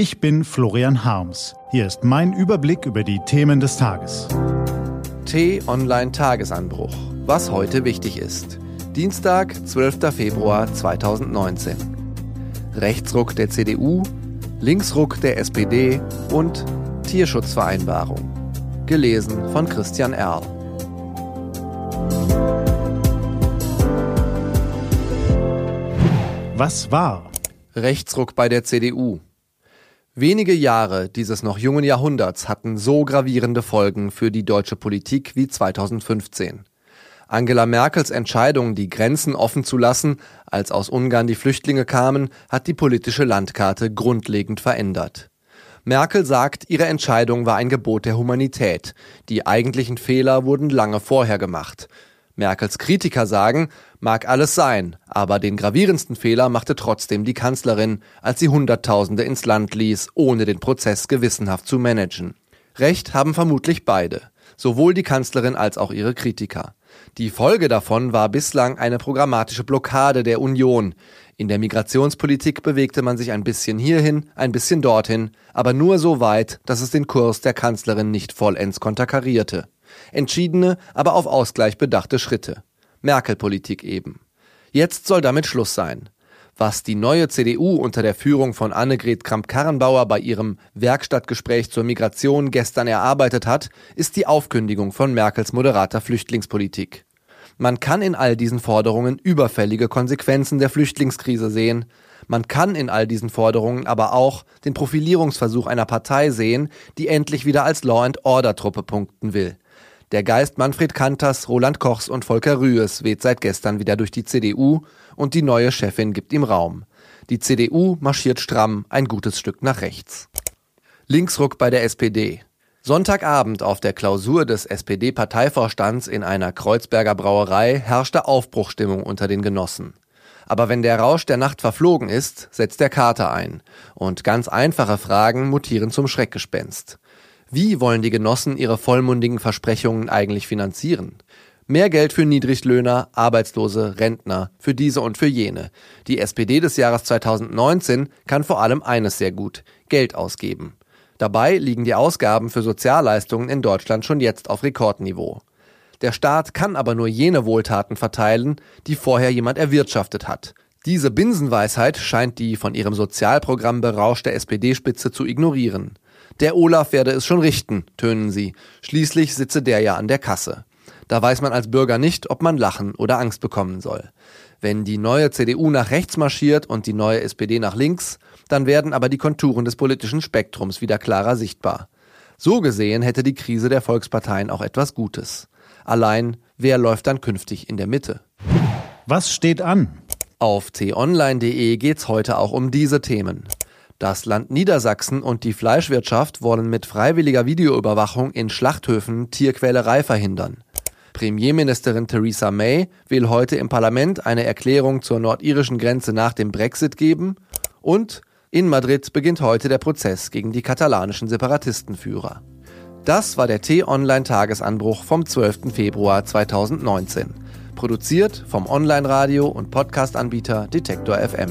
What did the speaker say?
Ich bin Florian Harms. Hier ist mein Überblick über die Themen des Tages. T-Online Tagesanbruch. Was heute wichtig ist. Dienstag, 12. Februar 2019. Rechtsruck der CDU, Linksruck der SPD und Tierschutzvereinbarung. Gelesen von Christian Erl. Was war? Rechtsruck bei der CDU. Wenige Jahre dieses noch jungen Jahrhunderts hatten so gravierende Folgen für die deutsche Politik wie 2015. Angela Merkels Entscheidung, die Grenzen offen zu lassen, als aus Ungarn die Flüchtlinge kamen, hat die politische Landkarte grundlegend verändert. Merkel sagt, ihre Entscheidung war ein Gebot der Humanität. Die eigentlichen Fehler wurden lange vorher gemacht. Merkels Kritiker sagen, mag alles sein, aber den gravierendsten Fehler machte trotzdem die Kanzlerin, als sie Hunderttausende ins Land ließ, ohne den Prozess gewissenhaft zu managen. Recht haben vermutlich beide, sowohl die Kanzlerin als auch ihre Kritiker. Die Folge davon war bislang eine programmatische Blockade der Union. In der Migrationspolitik bewegte man sich ein bisschen hierhin, ein bisschen dorthin, aber nur so weit, dass es den Kurs der Kanzlerin nicht vollends konterkarierte. Entschiedene, aber auf Ausgleich bedachte Schritte. Merkel-Politik eben. Jetzt soll damit Schluss sein. Was die neue CDU unter der Führung von Annegret Kramp-Karrenbauer bei ihrem Werkstattgespräch zur Migration gestern erarbeitet hat, ist die Aufkündigung von Merkels moderater Flüchtlingspolitik. Man kann in all diesen Forderungen überfällige Konsequenzen der Flüchtlingskrise sehen. Man kann in all diesen Forderungen aber auch den Profilierungsversuch einer Partei sehen, die endlich wieder als Law-and-Order-Truppe punkten will. Der Geist Manfred Kanters, Roland Kochs und Volker Rühes weht seit gestern wieder durch die CDU und die neue Chefin gibt ihm Raum. Die CDU marschiert stramm ein gutes Stück nach rechts. Linksruck bei der SPD. Sonntagabend auf der Klausur des SPD-Parteivorstands in einer Kreuzberger Brauerei herrschte Aufbruchstimmung unter den Genossen. Aber wenn der Rausch der Nacht verflogen ist, setzt der Kater ein. Und ganz einfache Fragen mutieren zum Schreckgespenst. Wie wollen die Genossen ihre vollmundigen Versprechungen eigentlich finanzieren? Mehr Geld für Niedriglöhner, Arbeitslose, Rentner, für diese und für jene. Die SPD des Jahres 2019 kann vor allem eines sehr gut, Geld ausgeben. Dabei liegen die Ausgaben für Sozialleistungen in Deutschland schon jetzt auf Rekordniveau. Der Staat kann aber nur jene Wohltaten verteilen, die vorher jemand erwirtschaftet hat. Diese Binsenweisheit scheint die von ihrem Sozialprogramm berauschte SPD-Spitze zu ignorieren. Der Olaf werde es schon richten, tönen sie. Schließlich sitze der ja an der Kasse. Da weiß man als Bürger nicht, ob man lachen oder Angst bekommen soll. Wenn die neue CDU nach rechts marschiert und die neue SPD nach links, dann werden aber die Konturen des politischen Spektrums wieder klarer sichtbar. So gesehen hätte die Krise der Volksparteien auch etwas Gutes. Allein, wer läuft dann künftig in der Mitte? Was steht an? Auf t-online.de geht's heute auch um diese Themen. Das Land Niedersachsen und die Fleischwirtschaft wollen mit freiwilliger Videoüberwachung in Schlachthöfen Tierquälerei verhindern. Premierministerin Theresa May will heute im Parlament eine Erklärung zur nordirischen Grenze nach dem Brexit geben und in Madrid beginnt heute der Prozess gegen die katalanischen Separatistenführer. Das war der T-Online-Tagesanbruch vom 12. Februar 2019. Produziert vom Online-Radio- und Podcast-Anbieter Detektor FM.